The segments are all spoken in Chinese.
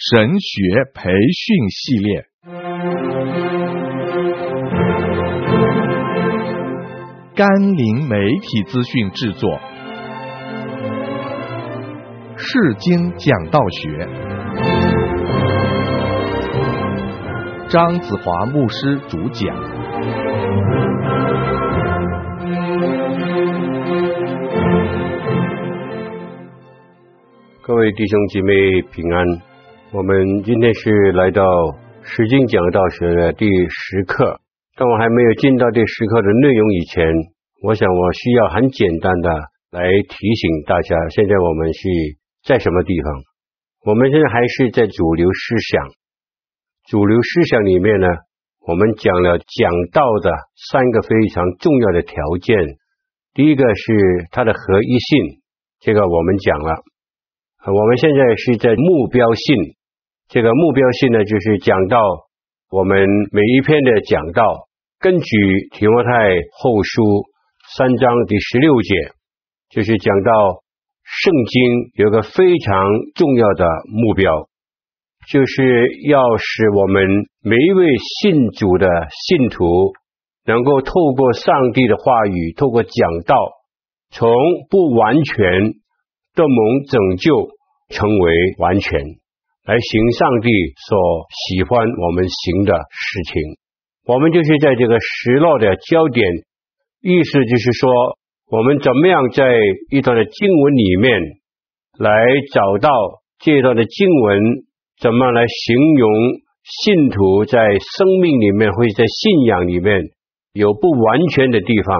神学培训系列，甘霖媒体资讯制作，世经讲道学，张子华牧师主讲。各位弟兄姐妹平安，我们今天是来到世经讲道学的第十课。当我还没有进到这十课的内容以前，我想我需要很简单的来提醒大家：现在我们是在什么地方？我们现在还是在主流思想。主流思想里面呢，我们讲了讲道的三个非常重要的条件。第一个是它的合一性，这个我们讲了。我们现在是在目标性，这个目标性呢，就是讲到我们每一篇的讲道，根据提摩太后书三章第十六节，就是讲到圣经有个非常重要的目标，就是要使我们每一位信主的信徒，能够透过上帝的话语，透过讲道，从不完全。的蒙拯救，成为完全，来行上帝所喜欢我们行的事情。我们就是在这个失落的焦点，意思就是说，我们怎么样在一段的经文里面来找到这段的经文，怎么来形容信徒在生命里面或者在信仰里面有不完全的地方，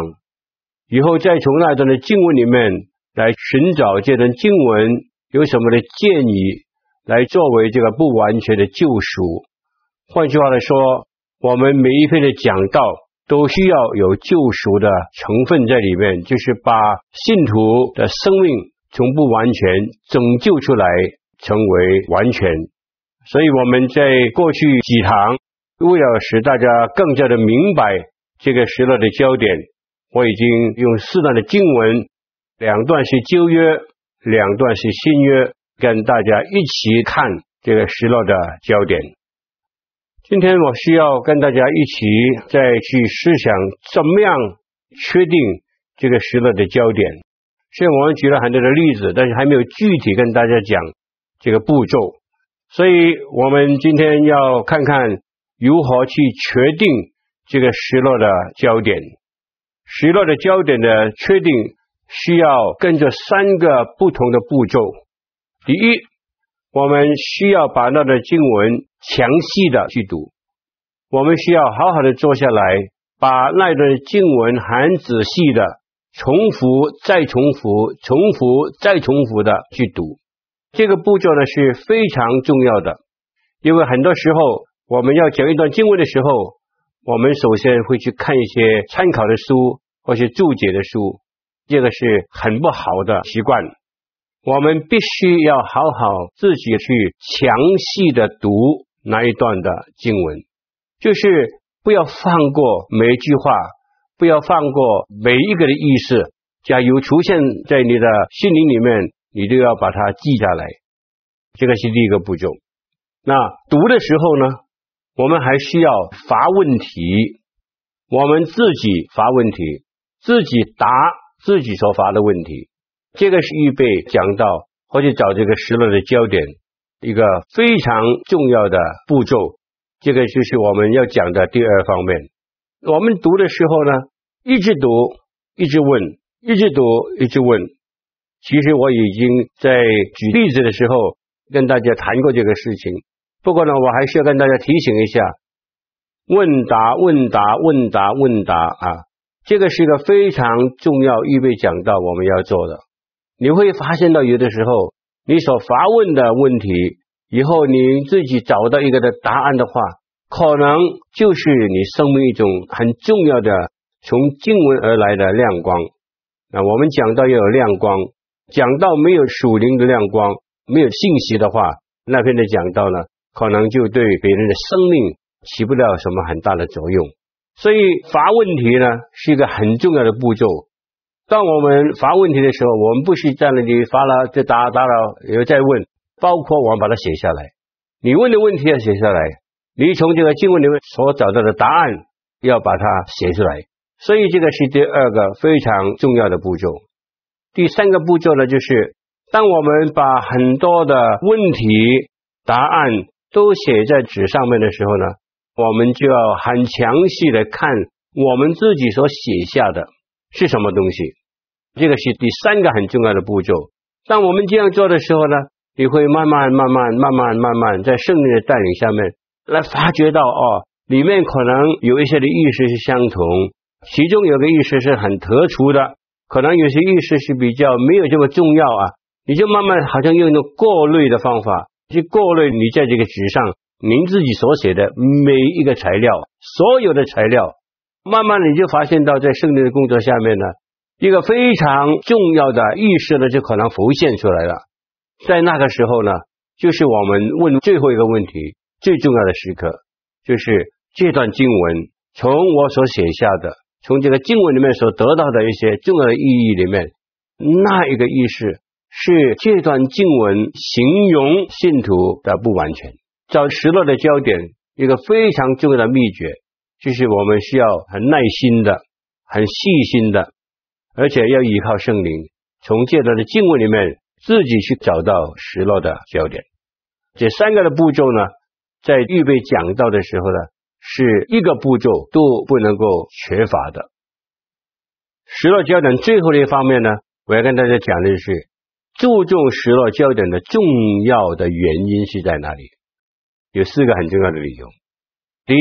以后再从那段的经文里面。来寻找这段经文有什么的建议，来作为这个不完全的救赎。换句话来说，我们每一篇的讲道都需要有救赎的成分在里面，就是把信徒的生命从不完全拯救出来，成为完全。所以我们在过去几堂，为了使大家更加的明白这个时代的焦点，我已经用适当的经文。两段是旧约，两段是新约，跟大家一起看这个失落的焦点。今天我需要跟大家一起再去思想，怎么样确定这个失落的焦点。虽然我们举了很多的例子，但是还没有具体跟大家讲这个步骤，所以我们今天要看看如何去确定这个失落的焦点。失落的焦点的确定。需要跟着三个不同的步骤。第一，我们需要把那段经文详细的去读。我们需要好好的坐下来，把那段经文很仔细的重复、再重复、重复、再重复的去读。这个步骤呢是非常重要的，因为很多时候我们要讲一段经文的时候，我们首先会去看一些参考的书或是注解的书。这个是很不好的习惯，我们必须要好好自己去详细的读那一段的经文，就是不要放过每一句话，不要放过每一个的意思，假如出现在你的心灵里面，你都要把它记下来。这个是第一个步骤。那读的时候呢，我们还需要发问题，我们自己发问题，自己答。自己所发的问题，这个是预备讲到或者找这个时落的焦点一个非常重要的步骤。这个就是我们要讲的第二方面。我们读的时候呢，一直读，一直问，一直读，一直问。其实我已经在举例子的时候跟大家谈过这个事情。不过呢，我还是要跟大家提醒一下：问答，问答，问答，问答啊。这个是一个非常重要预备讲到我们要做的。你会发现到有的时候，你所发问的问题，以后你自己找到一个的答案的话，可能就是你生命一种很重要的从经文而来的亮光。那我们讲到要有亮光，讲到没有属灵的亮光，没有信息的话，那篇的讲到呢，可能就对别人的生命起不了什么很大的作用。所以发问题呢是一个很重要的步骤。当我们发问题的时候，我们不是在那里发了就答答了，又再问，包括我们把它写下来。你问的问题要写下来，你从这个经文里面所找到的答案要把它写出来。所以这个是第二个非常重要的步骤。第三个步骤呢，就是当我们把很多的问题答案都写在纸上面的时候呢，我们就要很详细的看我们自己所写下的是什么东西。这个是第三个很重要的步骤。当我们这样做的时候呢，你会慢慢、慢慢、慢慢、慢慢在圣灵的带领下面来发觉到哦，里面可能有一些的意思是相同，其中有个意思是很特殊的，可能有些意思是比较没有这么重要啊。你就慢慢好像用一种过滤的方法去过滤你在这个纸上您自己所写的每一个材料，所有的材料，慢慢你就发现到在圣灵的工作下面呢。一个非常重要的意识呢，就可能浮现出来了。在那个时候呢，就是我们问最后一个问题，最重要的时刻，就是这段经文从我所写下的，从这个经文里面所得到的一些重要的意义里面，那一个意识是这段经文形容信徒的不完全。找失落的焦点，一个非常重要的秘诀，就是我们需要很耐心的、很细心的。而且要依靠圣灵，从这段的经文里面自己去找到失落的焦点。这三个的步骤呢，在预备讲道的时候呢，是一个步骤都不能够缺乏的。失落焦点最后的一方面呢，我要跟大家讲的是注重失落焦点的重要的原因是在哪里？有四个很重要的理由。第一，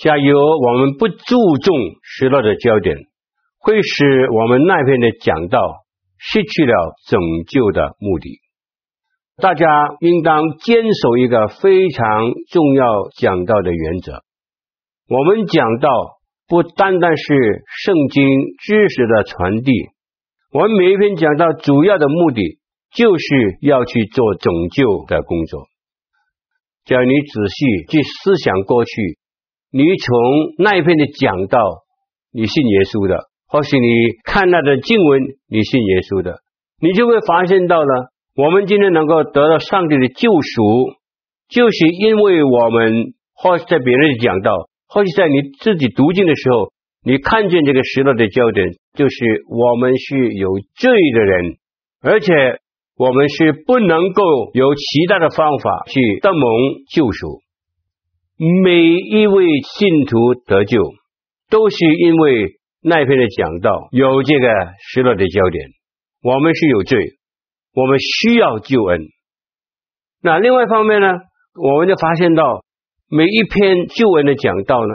假如我们不注重失落的焦点，会使我们那篇的讲道失去了拯救的目的。大家应当坚守一个非常重要讲道的原则：我们讲道不单单是圣经知识的传递，我们每一篇讲道主要的目的就是要去做拯救的工作。只要你仔细去思想过去，你从那一篇的讲道，你信耶稣的。或许你看那的经文，你信耶稣的，你就会发现到了，我们今天能够得到上帝的救赎，就是因为我们或是在别人讲到，或是在你自己读经的时候，你看见这个失落的焦点，就是我们是有罪的人，而且我们是不能够有其他的方法去得蒙救赎。每一位信徒得救，都是因为。那一篇的讲道有这个失落的焦点，我们是有罪，我们需要救恩。那另外一方面呢，我们就发现到每一篇救恩的讲道呢，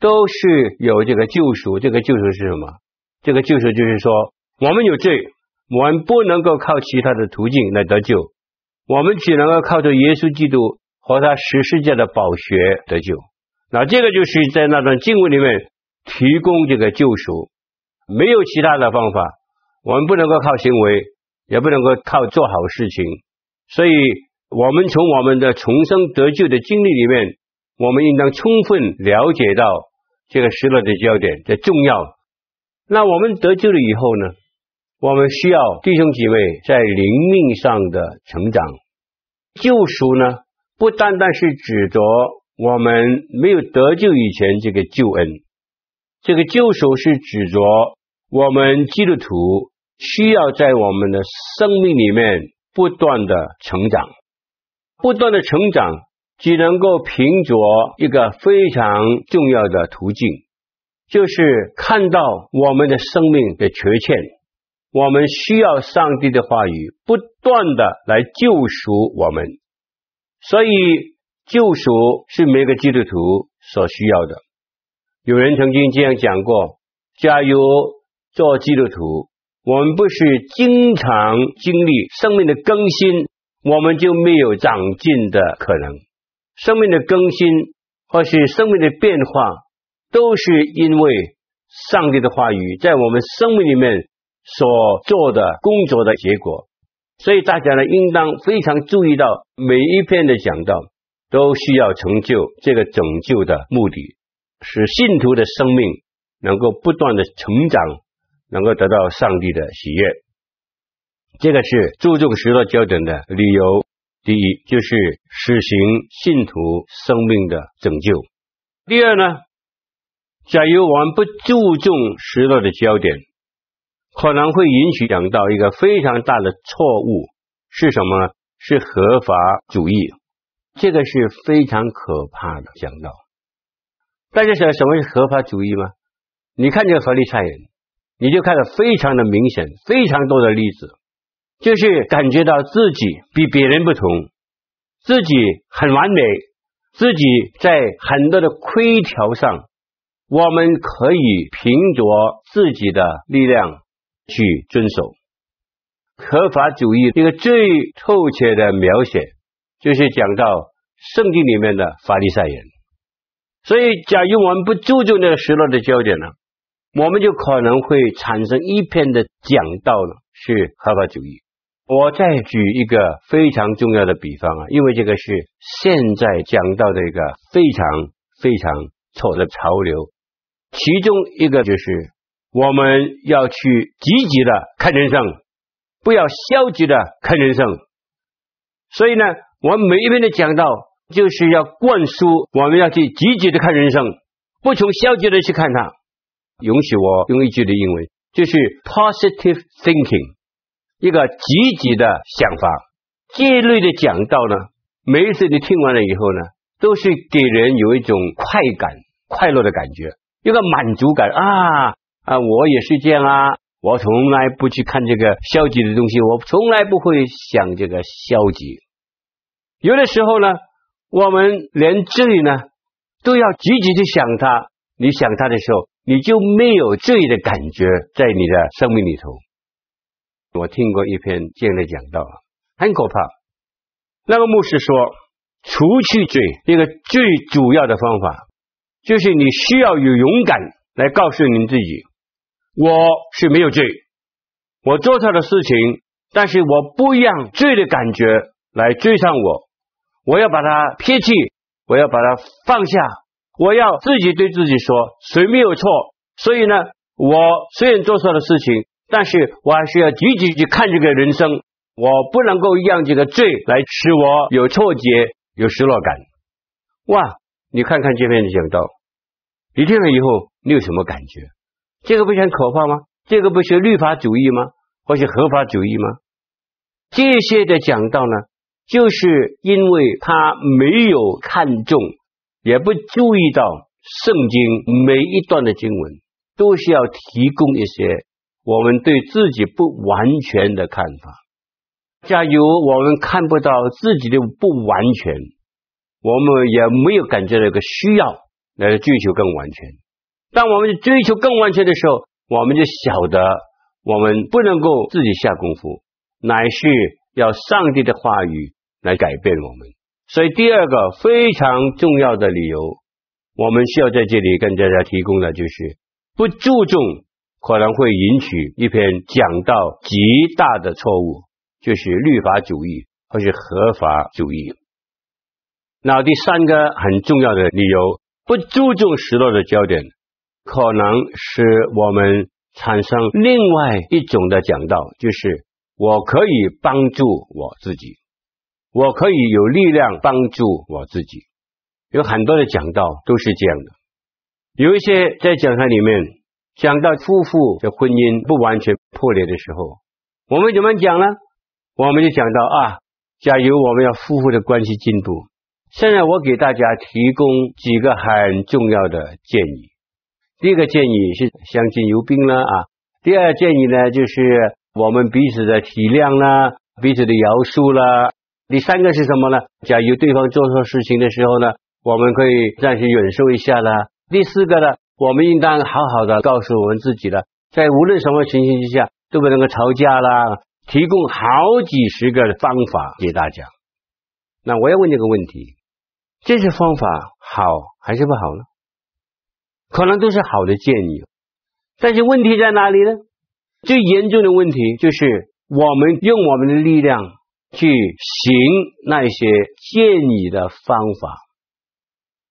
都是有这个救赎。这个救赎是什么？这个救赎就是说，我们有罪，我们不能够靠其他的途径来得救，我们只能够靠着耶稣基督和他十世界的宝血得救。那这个就是在那段经文里面。提供这个救赎，没有其他的方法。我们不能够靠行为，也不能够靠做好事情。所以，我们从我们的重生得救的经历里面，我们应当充分了解到这个失落的焦点的重要。那我们得救了以后呢，我们需要弟兄姐妹在灵命上的成长。救赎呢，不单单是指着我们没有得救以前这个救恩。这个救赎是指着我们基督徒需要在我们的生命里面不断的成长，不断的成长，只能够凭着一个非常重要的途径，就是看到我们的生命的缺陷，我们需要上帝的话语不断的来救赎我们，所以救赎是每个基督徒所需要的。有人曾经这样讲过：假如做基督徒，我们不是经常经历生命的更新，我们就没有长进的可能。生命的更新或是生命的变化，都是因为上帝的话语在我们生命里面所做的工作的结果。所以大家呢，应当非常注意到每一篇的讲道，都需要成就这个拯救的目的。使信徒的生命能够不断的成长，能够得到上帝的喜悦，这个是注重失落焦点的理由。第一就是实行信徒生命的拯救。第二呢，假如我们不注重失落的焦点，可能会引起讲到一个非常大的错误，是什么呢？是合法主义，这个是非常可怕的讲到。大家晓得什么是合法主义吗？你看这个法利赛人，你就看得非常的明显，非常多的例子。就是感觉到自己比别人不同，自己很完美，自己在很多的规条上，我们可以凭着自己的力量去遵守。合法主义一个最透彻的描写，就是讲到圣经里面的法利赛人。所以，假如我们不注重那个失落的焦点呢，我们就可能会产生一片的讲道呢，是合法主义。我再举一个非常重要的比方啊，因为这个是现在讲到的一个非常非常错的潮流。其中一个就是我们要去积极的看人生，不要消极的看人生。所以呢，我们每一篇的讲道就是要灌输我们要去积极的看人生，不从消极的去看它。允许我用一句的英文，就是 positive thinking。一个积极的想法，这一类的讲道呢，每一次你听完了以后呢，都是给人有一种快感、快乐的感觉，一个满足感啊啊！我也是这样啊，我从来不去看这个消极的东西，我从来不会想这个消极。有的时候呢，我们连罪呢都要积极去想它，你想它的时候，你就没有罪的感觉在你的生命里头。我听过一篇这样的讲道，很可怕。那个牧师说，除去罪，一个最主要的方法，就是你需要有勇敢来告诉你自己，我是没有罪，我做错的事情，但是我不让罪的感觉来追上我，我要把它撇弃，我要把它放下，我要自己对自己说，谁没有错？所以呢，我虽然做错了事情。但是我还是要积极去看这个人生，我不能够让这个罪来使我有错觉、有失落感。哇，你看看这边的讲道，你听了以后你有什么感觉？这个不是很可怕吗？这个不是律法主义吗？或是合法主义吗？这些的讲到呢，就是因为他没有看重，也不注意到圣经每一段的经文都是要提供一些。我们对自己不完全的看法，假如我们看不到自己的不完全，我们也没有感觉到一个需要来追求更完全。当我们追求更完全的时候，我们就晓得我们不能够自己下功夫，乃是要上帝的话语来改变我们。所以第二个非常重要的理由，我们需要在这里跟大家提供的就是不注重。可能会引起一篇讲到极大的错误，就是律法主义或是合法主义。那第三个很重要的理由，不注重失落的焦点，可能使我们产生另外一种的讲道，就是我可以帮助我自己，我可以有力量帮助我自己。有很多的讲道都是这样的，有一些在讲台里面。讲到夫妇的婚姻不完全破裂的时候，我们怎么讲呢？我们就讲到啊，假如我们要夫妇的关系进步，现在我给大家提供几个很重要的建议。第一个建议是相敬如宾了啊，第二个建议呢就是我们彼此的体谅啦，彼此的饶恕啦。第三个是什么呢？假如对方做错事情的时候呢，我们可以暂时忍受一下啦。第四个呢？我们应当好好的告诉我们自己的，在无论什么情形之下都不能够吵架啦。提供好几十个方法给大家。那我要问这个问题：这些方法好还是不好呢？可能都是好的建议，但是问题在哪里呢？最严重的问题就是我们用我们的力量去行那些建议的方法。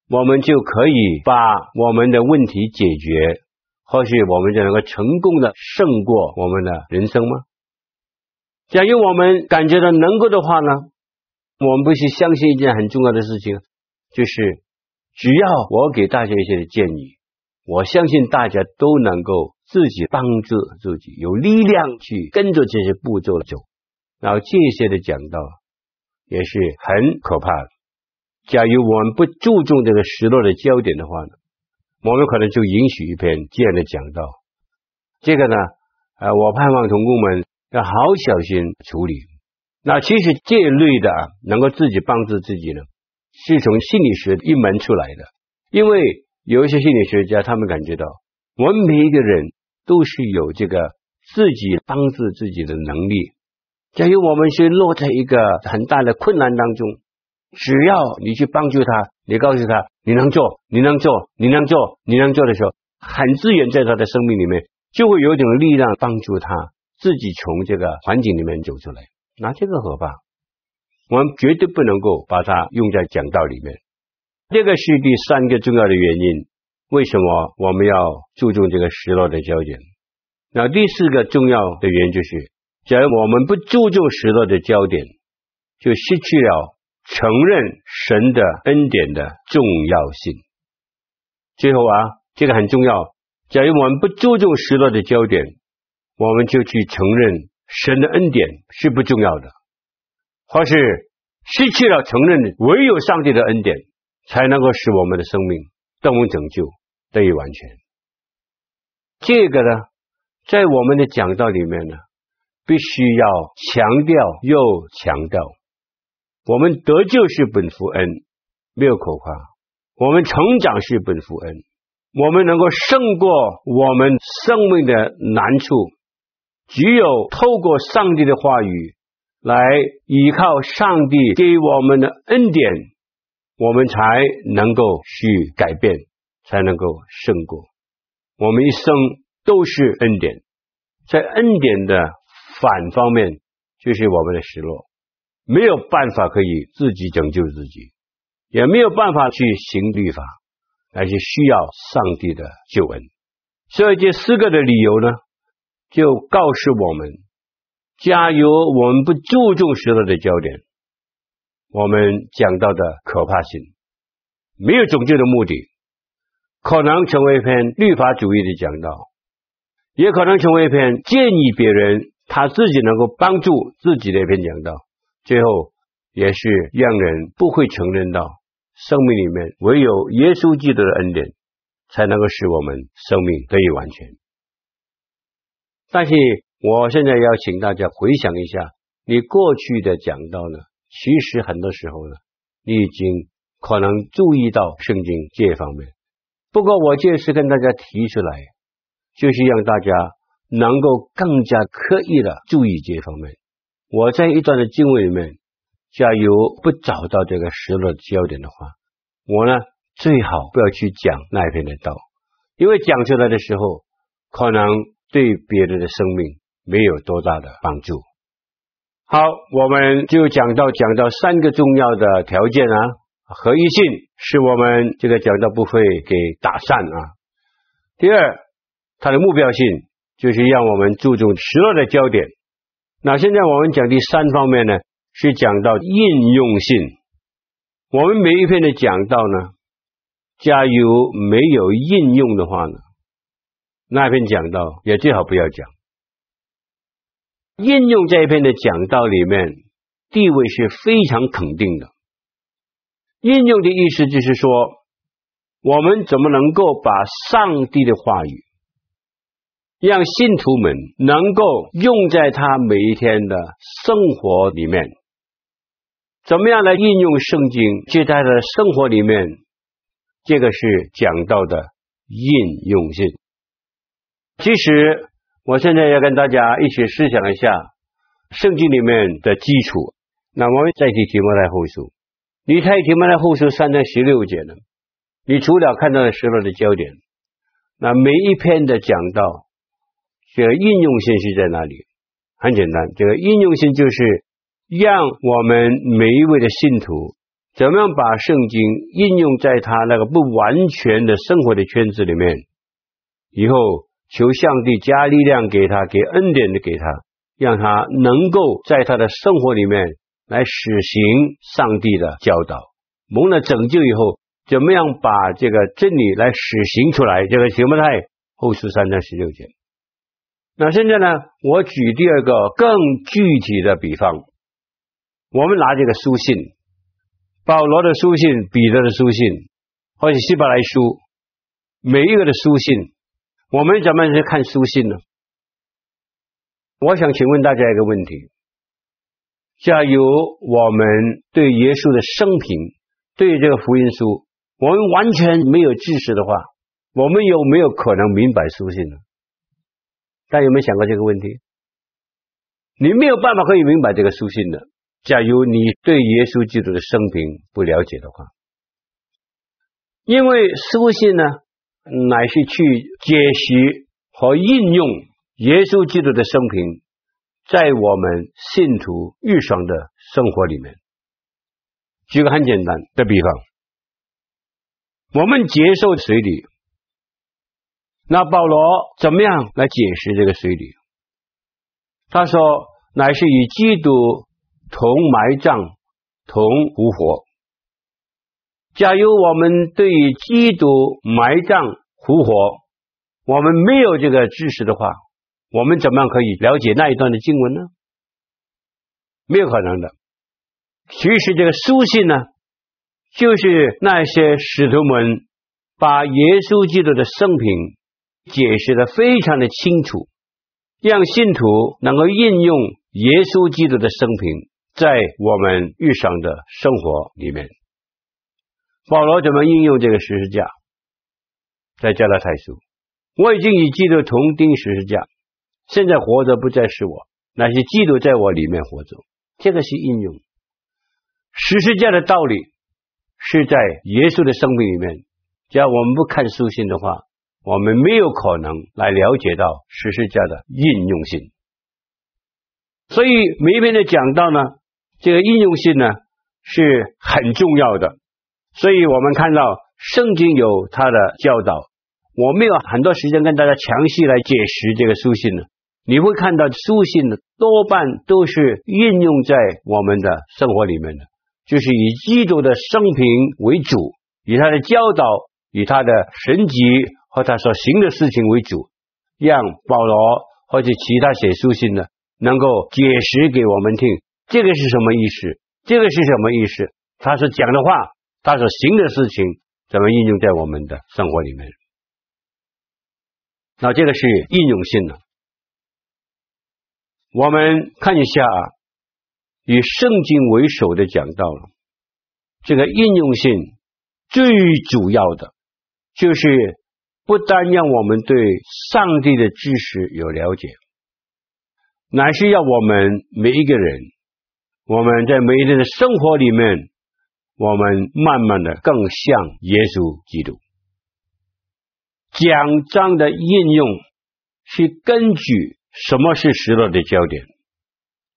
我们就可以把我们的问题解决，或许我们就能够成功的胜过我们的人生吗？假如我们感觉到能够的话呢，我们不是相信一件很重要的事情，就是只要我给大家一些建议，我相信大家都能够自己帮助自己，有力量去跟着这些步骤走。然后这些的讲道也是很可怕的。假如我们不注重这个失落的焦点的话呢，我们可能就允许一篇这样的讲道。这个呢，呃，我盼望同工们要好小心处理。那其实这一类的，能够自己帮助自己呢，是从心理学一门出来的。因为有一些心理学家，他们感觉到我们每一个人都是有这个自己帮助自己的能力。假如我们是落在一个很大的困难当中，只要你去帮助他，你告诉他你能做，你能做，你能做，你能做的时候，很自然在他的生命里面就会有一种力量帮助他自己从这个环境里面走出来。那这个可怕，我们绝对不能够把它用在讲道里面。这个是第三个重要的原因，为什么我们要注重这个失落的焦点？那第四个重要的原因就是，假如我们不注重失落的焦点，就失去了承认神的恩典的重要性。最后啊，这个很重要。假如我们不注重失落的焦点，我们就去承认神的恩典是不重要的，或是失去了承认唯有上帝的恩典才能够使我们的生命得蒙拯救，得以完全。这个呢，在我们的讲道里面呢。必须要强调又强调，我们得救是本乎恩，没有口夸；我们成长是本乎恩，我们能够胜过我们生命的难处，只有透过上帝的话语来依靠上帝给我们的恩典，我们才能够去改变，才能够胜过。我们一生都是恩典，在恩典的。反方面就是我们的失落，没有办法可以自己拯救自己，也没有办法去行律法，而且需要上帝的救恩。所以这四个的理由呢，就告诉我们：假如我们不注重失落的焦点，我们讲到的可怕性，没有拯救的目的，可能成为一篇律法主义的讲道，也可能成为一篇建议别人。他自己能够帮助自己的一篇讲道，最后也是让人不会承认到生命里面唯有耶稣基督的恩典，才能够使我们生命得以完全。但是我现在要请大家回想一下，你过去的讲道呢，其实很多时候呢，你已经可能注意到圣经这方面。不过我这次跟大家提出来，就是让大家。能够更加刻意的注意这方面。我在一段的经文里面，假如不找到这个失落的焦点的话，我呢最好不要去讲那一篇的道，因为讲出来的时候，可能对别人的生命没有多大的帮助。好，我们就讲到讲到三个重要的条件啊，合一性是我们这个讲道不会给打散啊。第二，它的目标性。就是让我们注重失落的焦点。那现在我们讲第三方面呢，是讲到应用性。我们每一篇的讲道呢，假如没有应用的话呢，那篇讲道也最好不要讲。应用这一篇的讲道里面，地位是非常肯定的。应用的意思就是说，我们怎么能够把上帝的话语。让信徒们能够用在他每一天的生活里面，怎么样来应用圣经，就在他的生活里面，这个是讲到的应用性。其实，我现在要跟大家一起思想一下圣经里面的基础。那我们再提提摩太后书，你太提摩太后书三章十六节呢？你除了看到的失落的焦点，那每一篇的讲到。这个应用性是在哪里？很简单，这个应用性就是让我们每一位的信徒怎么样把圣经应用在他那个不完全的生活的圈子里面，以后求上帝加力量给他，给恩典的给他，让他能够在他的生活里面来实行上帝的教导。蒙了拯救以后，怎么样把这个真理来实行出来？这个行不太后书三章十六节。那现在呢，我举第二个更具体的比方，我们拿这个书信，保罗的书信、彼得的书信，或者希伯来书，每一个的书信，我们怎么去看书信呢？我想请问大家一个问题：假如我们对耶稣的生平，对这个福音书，我们完全没有知识的话，我们有没有可能明白书信呢？大家有没有想过这个问题？你没有办法可以明白这个书信的。假如你对耶稣基督的生平不了解的话，因为书信呢，乃是去解析和应用耶稣基督的生平，在我们信徒日常的生活里面。举个很简单的比方，我们接受水礼，那保罗怎么样来解释这个水礼？他说，乃是与基督同埋葬、同复活。假如我们对于基督埋葬、复活，我们没有这个知识的话，我们怎么样可以了解那一段的经文呢？没有可能的。其实这个书信呢，就是那些使徒们把耶稣基督的生平解释的非常的清楚，让信徒能够应用耶稣基督的生平在我们日常的生活里面。保罗怎么应用这个十字架？在加拉太书，我已经与基督同钉十字架，现在活着不再是我，乃是基督在我里面活着。这个是应用。十字架的道理是在耶稣的生命里面。只要我们不看书信的话，我们没有可能来了解到十字架的应用性。所以每一篇的讲到呢，这个应用性呢是很重要的。所以我们看到圣经有它的教导，我没有很多时间跟大家详细来解释这个书信呢。你会看到书信的多半都是运用在我们的生活里面的。就是以基督的生平为主，以他的教导，以他的神迹和他所行的事情为主，让保罗或者其他写书信的能够解释给我们听，这个是什么意思？这个是什么意思？他所讲的话，他所行的事情，怎么应用在我们的生活里面？那这个是应用性的。我们看一下啊。以圣经为首的讲道了，这个应用性最主要的，就是不单让我们对上帝的知识有了解，乃是要我们每一个人，我们在每一天的生活里面，我们慢慢的更像耶稣基督。讲章的应用是根据什么是失落的焦点。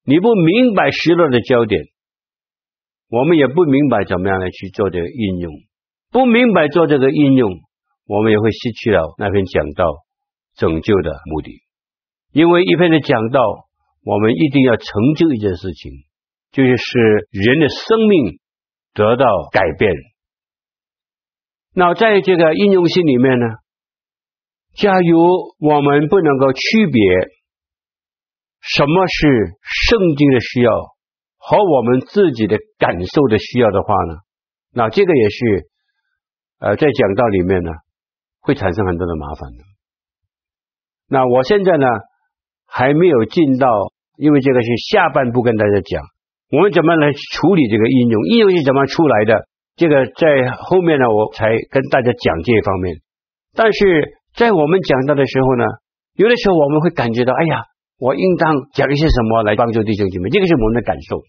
你不明白失落的焦点，我们也不明白怎么样来去做这个应用。不明白做这个应用，我们也会失去了那篇讲道拯救的目的。因为一篇的讲道，我们一定要成就一件事情，就是使人的生命得到改变。那在这个应用性里面呢，假如我们不能够区别。什么是圣经的需要和我们自己的感受的需要的话呢？那这个也是呃在讲道里面呢会产生很多的麻烦的。那我现在呢还没有进到，因为这个是下半部跟大家讲，我们怎么来处理这个应用，应用是怎么出来的？这个在后面呢我才跟大家讲这一方面。但是在我们讲到的时候呢，有的时候我们会感觉到，哎呀。我应当讲一些什么来帮助弟兄姐妹？这个是我们的感受。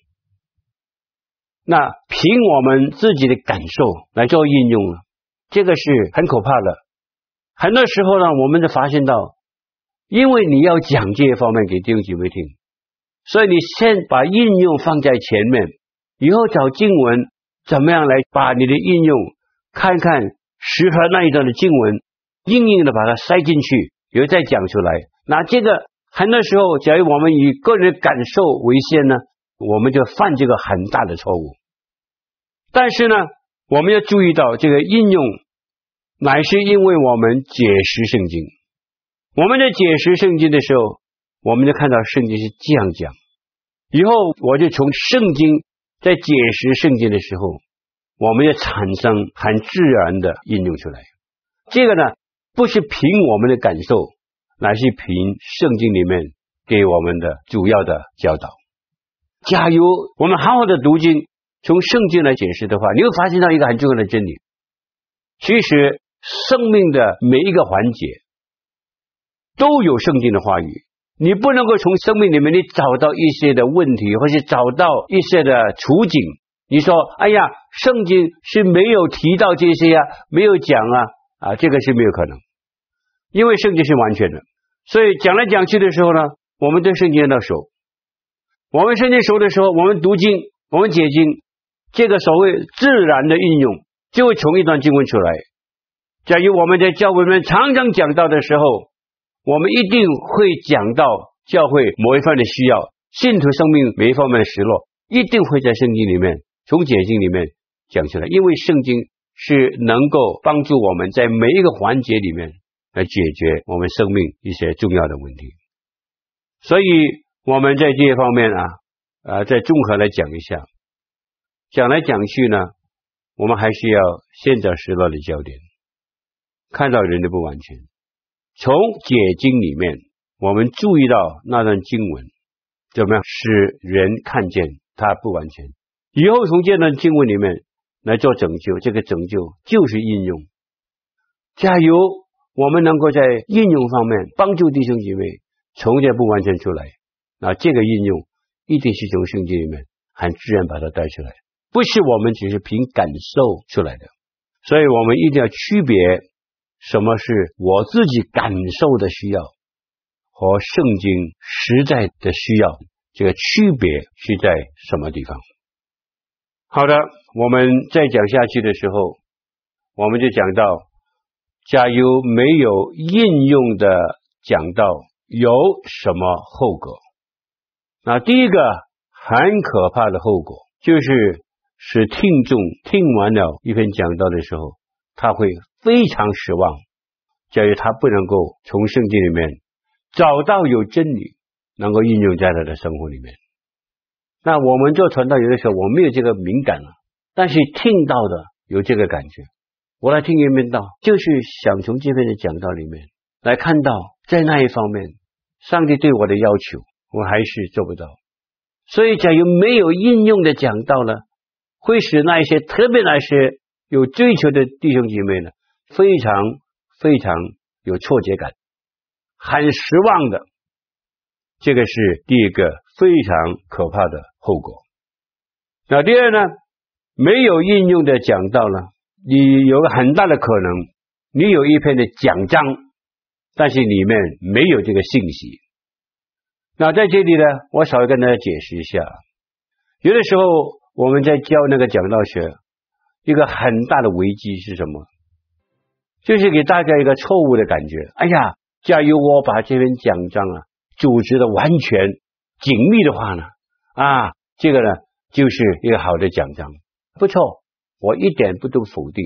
那凭我们自己的感受来做应用，这个是很可怕的。很多时候呢，我们就发现到，因为你要讲这些方面给弟兄姐妹听，所以你先把应用放在前面，以后找经文怎么样来把你的应用看看适合那一段的经文，硬硬的把它塞进去，以后再讲出来。那这个。很多时候，假如我们以个人感受为先呢，我们就犯这个很大的错误。但是呢，我们要注意到这个应用，乃是因为我们解释圣经。我们在解释圣经的时候，我们就看到圣经是这样讲。以后我就从圣经在解释圣经的时候，我们要产生很自然的应用出来。这个呢，不是凭我们的感受，乃是凭圣经里面给我们的主要的教导。假如我们好好的读经，从圣经来解释的话，你会发现到一个很重要的真理。其实生命的每一个环节都有圣经的话语。你不能够从生命里面你找到一些的问题，或是找到一些的处境。你说：“哎呀，圣经是没有提到这些呀，没有讲啊啊，这个是没有可能，因为圣经是完全的。所以讲来讲去的时候呢，我们对圣经要熟。我们圣经熟的时候，我们读经，我们解经，这个所谓自然的应用，就会从一段经文出来。假如我们在教会里面常常讲到的时候，我们一定会讲到教会某一方面的需要，信徒生命每一方面的失落，一定会在圣经里面。从解经里面讲出来，因为圣经是能够帮助我们在每一个环节里面来解决我们生命一些重要的问题，所以我们在这些方面啊，呃，再综合来讲一下，讲来讲去呢，我们还是要先找失落的焦点，看到人的不完全，从解经里面，我们注意到那段经文怎么样使人看见它不完全。以后从这段经文里面来做拯救，这个拯救就是应用。假如我们能够在应用方面帮助弟兄姐妹从这不完全出来，那这个应用一定是从圣经里面很自然把它带出来，不是我们只是凭感受出来的。所以我们一定要区别什么是我自己感受的需要和圣经实在的需要，这个区别是在什么地方？好的，我们再讲下去的时候，我们就讲到，假如没有应用的讲道，有什么后果？那第一个很可怕的后果，就是使听众听完了一篇讲道的时候，他会非常失望。假如他不能够从圣经里面找到有真理，能够应用在他的生活里面。那我们做传道有的时候，我没有这个敏感了，但是听到的有这个感觉。我来听一遍道，就是想从这边的讲道里面来看到，在那一方面，上帝对我的要求，我还是做不到。所以，假如没有应用的讲道呢，会使那一些特别那些有追求的弟兄姐妹呢，非常非常有挫折感，很失望的。这个是第一个非常可怕的后果。那第二呢，没有应用的讲道呢，你有个很大的可能，你有一篇的讲章，但是里面没有这个信息。那在这里呢，我稍微跟大家解释一下，有的时候我们在教那个讲道学，一个很大的危机是什么？就是给大家一个错误的感觉。哎呀，假如我把这篇讲章啊。组织的完全紧密的话呢，啊，这个呢就是一个好的讲章，不错，我一点不都否定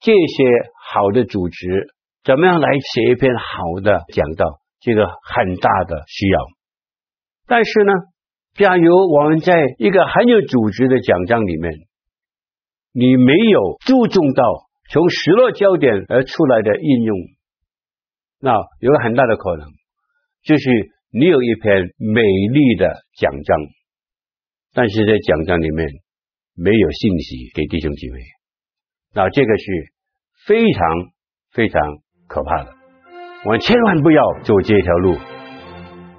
这些好的组织，怎么样来写一篇好的讲道，这个很大的需要。但是呢，假如我们在一个很有组织的讲章里面，你没有注重到从失落焦点而出来的应用，那有个很大的可能。就是你有一篇美丽的讲章，但是在讲章里面没有信息给弟兄姐妹，那这个是非常非常可怕的。我们千万不要走这条路。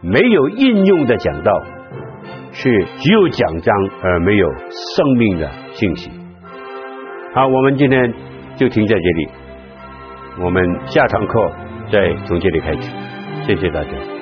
没有应用的讲道，是只有讲章而没有生命的信息。好，我们今天就停在这里，我们下堂课再从这里开始。谢谢大家。